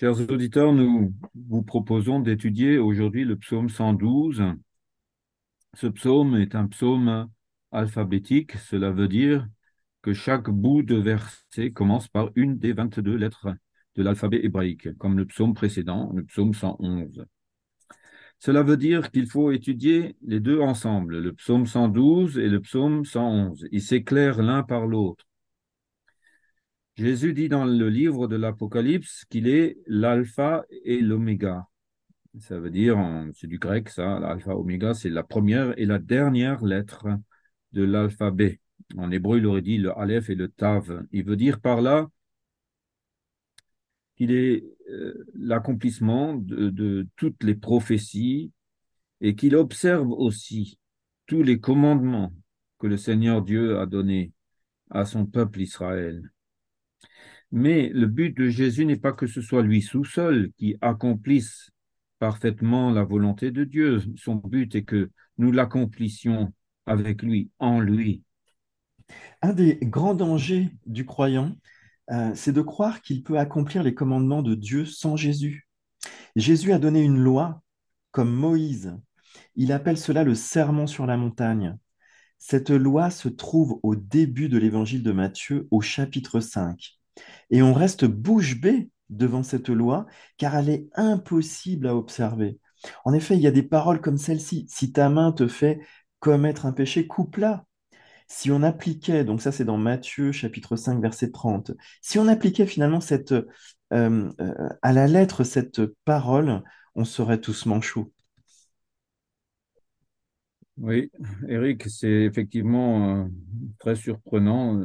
Chers auditeurs, nous vous proposons d'étudier aujourd'hui le psaume 112. Ce psaume est un psaume alphabétique, cela veut dire que chaque bout de verset commence par une des 22 lettres de l'alphabet hébraïque, comme le psaume précédent, le psaume 111. Cela veut dire qu'il faut étudier les deux ensemble, le psaume 112 et le psaume 111. Ils s'éclairent l'un par l'autre. Jésus dit dans le livre de l'Apocalypse qu'il est l'alpha et l'oméga. Ça veut dire, c'est du grec ça, l'alpha, oméga, c'est la première et la dernière lettre de l'alphabet. En hébreu, il aurait dit le aleph et le tav. Il veut dire par là qu'il est euh, l'accomplissement de, de toutes les prophéties et qu'il observe aussi tous les commandements que le Seigneur Dieu a donnés à son peuple Israël. Mais le but de Jésus n'est pas que ce soit lui sous seul qui accomplisse parfaitement la volonté de Dieu. Son but est que nous l'accomplissions avec lui, en lui. Un des grands dangers du croyant, euh, c'est de croire qu'il peut accomplir les commandements de Dieu sans Jésus. Jésus a donné une loi comme Moïse. Il appelle cela le serment sur la montagne. Cette loi se trouve au début de l'évangile de Matthieu au chapitre 5. Et on reste bouche bée devant cette loi, car elle est impossible à observer. En effet, il y a des paroles comme celle-ci. Si ta main te fait commettre un péché, coupe-la. Si on appliquait, donc ça c'est dans Matthieu chapitre 5 verset 30, si on appliquait finalement euh, euh, à la lettre cette parole, on serait tous manchots. Oui, Eric, c'est effectivement euh, très surprenant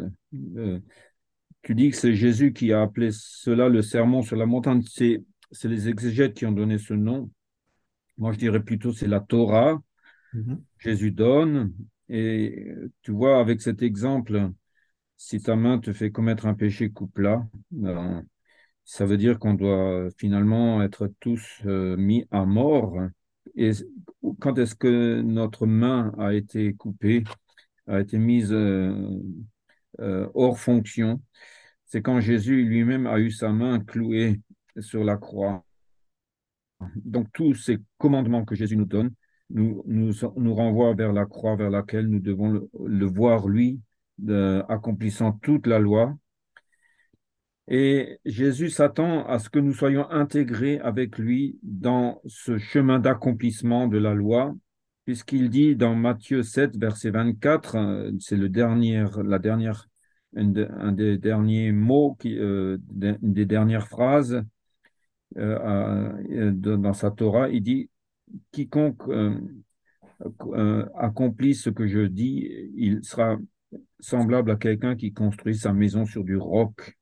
tu dis que c'est Jésus qui a appelé cela le sermon sur la montagne. C'est, les exégètes qui ont donné ce nom. Moi, je dirais plutôt c'est la Torah. Mm-hmm. Jésus donne. Et tu vois, avec cet exemple, si ta main te fait commettre un péché, coupe-la. Ben, ça veut dire qu'on doit finalement être tous euh, mis à mort. Et quand est-ce que notre main a été coupée, a été mise euh, euh, hors fonction? C'est quand Jésus lui-même a eu sa main clouée sur la croix. Donc tous ces commandements que Jésus nous donne nous, nous, nous renvoient vers la croix vers laquelle nous devons le, voir, lui, accomplissant toute la loi. Et Jésus s'attend à ce que nous soyons intégrés avec lui dans ce chemin d'accomplissement de la loi, puisqu'il dit dans Matthieu 7, verset 24, euh, c'est le dernier, la dernière un, des derniers mots, qui, euh, une des dernières phrases euh, dans sa Torah, il dit quiconque accomplit ce que je dis, il sera semblable à quelqu'un qui construit sa maison sur du roc.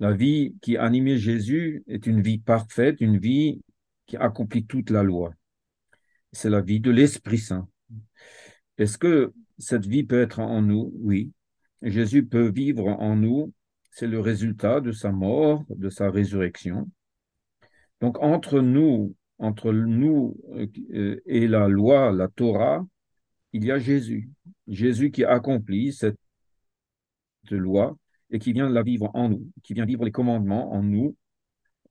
La vie qui animait Jésus est une vie parfaite, une vie qui accomplit toute la loi. C'est la vie de l'Esprit Saint. Est-ce que cette vie peut être en nous, oui. Jésus peut vivre en nous. C'est le résultat de sa mort, de sa résurrection. Donc entre nous, entre nous euh, et la loi, la Torah, il y a Jésus. Jésus qui accomplit cette loi et qui vient la vivre en nous, qui vient vivre les commandements en nous,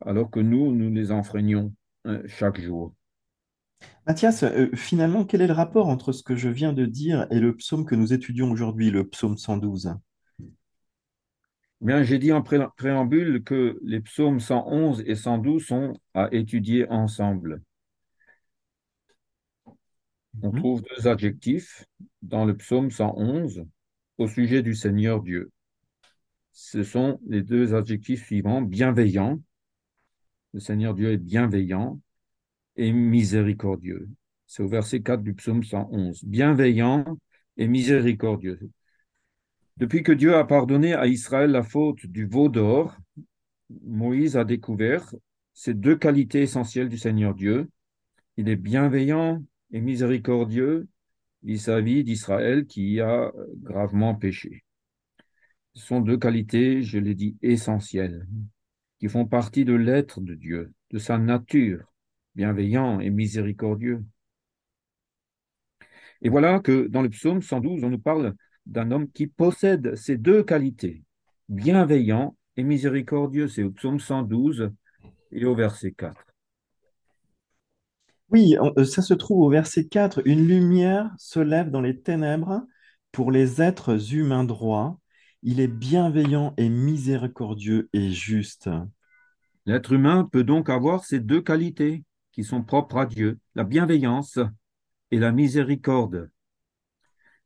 alors que nous, nous les enfreignons euh, chaque jour. Mathias, euh, finalement, quel est le rapport entre ce que je viens de dire et le psaume que nous étudions aujourd'hui, le psaume 112 Bien, j'ai dit en préambule que les psaumes 111 et 112 sont à étudier ensemble. On mhm. trouve deux adjectifs dans le psaume 111 au sujet du Seigneur Dieu. Ce sont les deux adjectifs suivants, bienveillant. Le Seigneur Dieu est bienveillant et miséricordieux. C'est au verset 4 du psaume 111. Bienveillant et miséricordieux. Depuis que Dieu a pardonné à Israël la faute du veau d'or, Moïse a découvert ces deux qualités essentielles du Seigneur Dieu. Il est bienveillant et miséricordieux vis-à-vis d'Israël qui a gravement péché. Sont deux qualités, je l'ai dit, essentielles, qui font partie de l'être de Dieu, de sa nature bienveillant et miséricordieux. Et voilà que dans le psaume 112, on nous parle d'un homme qui possède ces deux qualités, bienveillant et miséricordieux. C'est au psaume 112 et au verset 4. Oui, euh, ça se trouve au verset 4. Une lumière se lève dans les ténèbres pour les êtres humains droits. Il est bienveillant et miséricordieux et juste. L'être humain peut donc avoir ces deux qualités qui sont propres à Dieu, la bienveillance et la miséricorde.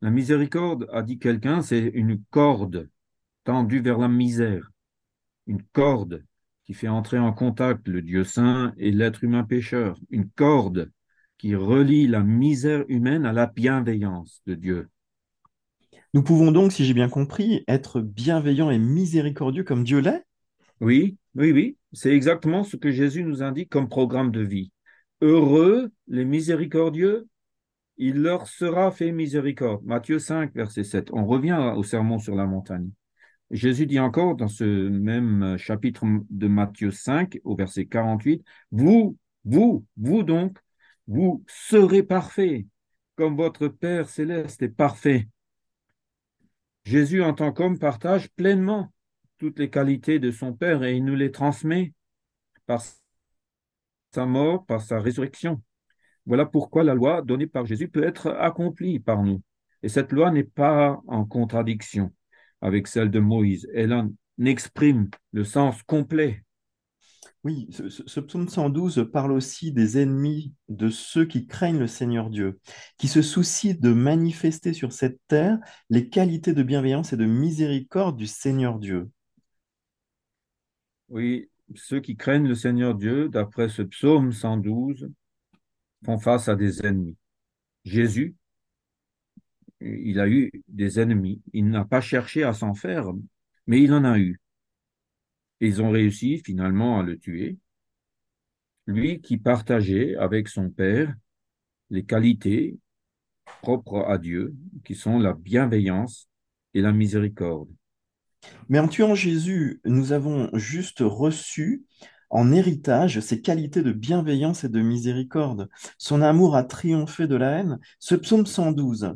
La miséricorde, a dit quelqu'un, c'est une corde tendue vers la misère, une corde qui fait entrer en contact le Dieu saint et l'être humain pécheur, une corde qui relie la misère humaine à la bienveillance de Dieu. Nous pouvons donc, si j'ai bien compris, être bienveillants et miséricordieux comme Dieu l'est. Oui, oui, oui, c'est exactement ce que Jésus nous indique comme programme de vie. Heureux les miséricordieux, il leur sera fait miséricorde. Matthieu 5, verset 7. On revient au sermon sur la montagne. Jésus dit encore dans ce même chapitre de Matthieu 5, au verset 48, Vous, vous, vous donc, vous serez parfaits, comme votre Père céleste est parfait. Jésus, en tant qu'homme, partage pleinement toutes les qualités de son Père et il nous les transmet par sa mort, par sa résurrection. Voilà pourquoi la loi donnée par Jésus peut être accomplie par nous. Et cette loi n'est pas en contradiction avec celle de Moïse. Elle en exprime le sens complet. Oui, ce, psaume 112 parle aussi des ennemis de ceux qui craignent le Seigneur Dieu, qui se soucient de manifester sur cette terre les qualités de bienveillance et de miséricorde du Seigneur Dieu. Oui, ceux qui craignent le Seigneur Dieu, d'après ce psaume 112, font face à des ennemis. Jésus, il a eu des ennemis. Il n'a pas cherché à s'en faire, mais il en a eu. Ils ont réussi finalement à le tuer. Lui qui partageait avec son Père les qualités propres à Dieu, qui sont la bienveillance et la miséricorde. Mais en tuant Jésus, nous avons juste reçu en héritage ses qualités de bienveillance et de miséricorde. Son amour a triomphé de la haine. Ce psaume 112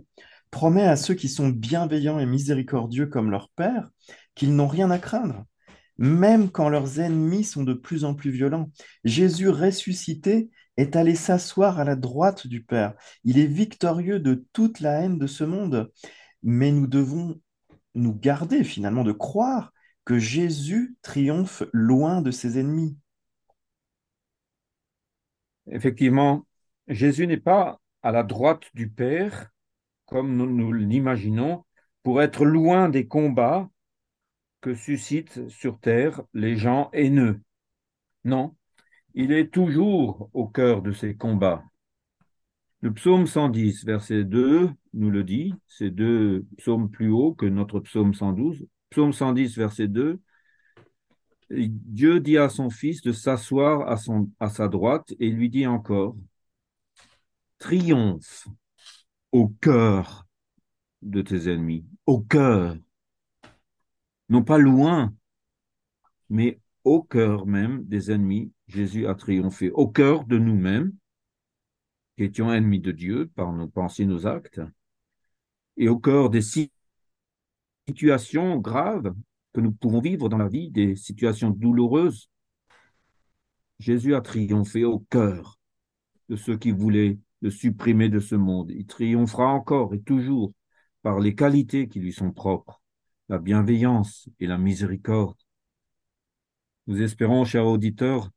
promet à ceux qui sont bienveillants et miséricordieux comme leur Père qu'ils n'ont rien à craindre, même quand leurs ennemis sont de plus en plus violents. Jésus ressuscité est allé s'asseoir à la droite du Père. Il est victorieux de toute la haine de ce monde. Mais nous devons nous garder finalement de croire que Jésus triomphe loin de ses ennemis. Effectivement, Jésus n'est pas à la droite du Père, comme nous, nous l'imaginons, pour être loin des combats que suscitent sur terre les gens haineux. Non, il est toujours au cœur de ces combats. Le psaume 110, verset 2, nous le dit, c'est deux psaumes plus hauts que notre psaume 112. Psaume 110, verset 2, Dieu dit à son fils de s'asseoir à, à sa droite et lui dit encore, triomphe au cœur de tes ennemis, au cœur, non pas loin, mais au cœur même des ennemis, Jésus a triomphé, au cœur de nous-mêmes, qui étions ennemis de Dieu par nos pensées, nos actes, et au cœur des situations graves que nous pouvons vivre dans la vie, des situations douloureuses. Jésus a triomphé au cœur de ceux qui voulaient le supprimer de ce monde. Il triomphera encore et toujours par les qualités qui lui sont propres, la bienveillance et la miséricorde. Nous espérons, chers auditeurs,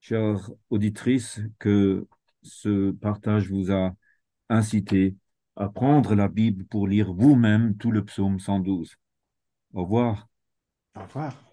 chères auditrices, que ce partage vous a incité à prendre la Bible pour lire vous-même tout le psaume 112. Au revoir. Au revoir.